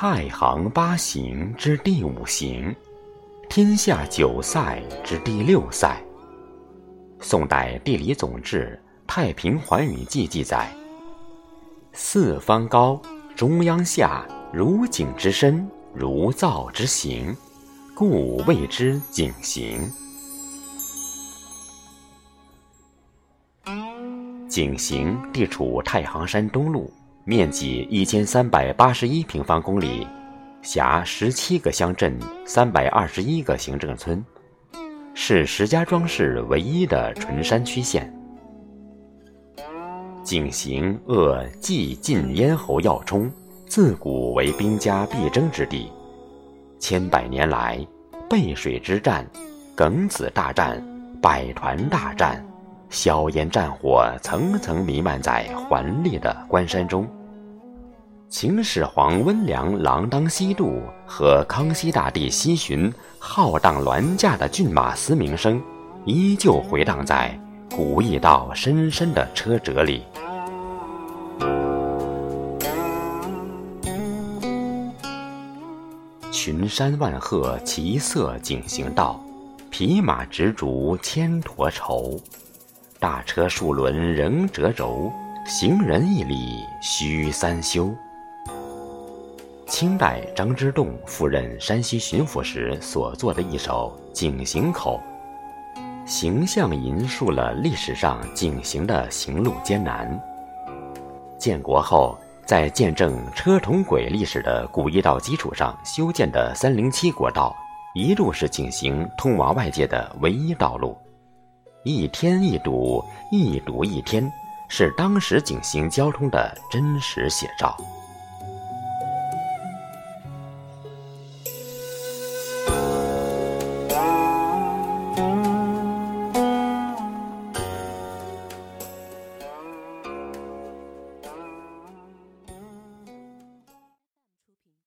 太行八行之第五行，天下九塞之第六塞。宋代地理总志《太平寰宇记》记载：四方高，中央下，如井之深，如灶之形，故谓之井形。井陉地处太行山东麓，面积一千三百八十一平方公里，辖十七个乡镇，三百二十一个行政村，是石家庄市唯一的纯山区县。井陉扼冀晋咽喉要冲，自古为兵家必争之地，千百年来，背水之战、庚子大战、百团大战。硝烟战火层层弥漫在环烈的关山中。秦始皇温良锒铛西渡和康熙大帝西巡浩荡銮驾的骏马嘶鸣声，依旧回荡在古驿道深深的车辙里。群山万壑齐色景行道，匹马执烛千驼愁。大车数轮仍折轴，行人一里须三休。清代张之洞赴任山西巡抚时所作的一首《井陉口》，形象吟述了历史上井陉的行路艰难。建国后，在见证车同轨历史的古驿道基础上修建的三零七国道，一路是井陉通往外界的唯一道路。一天一堵，一堵一天，是当时井陉交通的真实写照。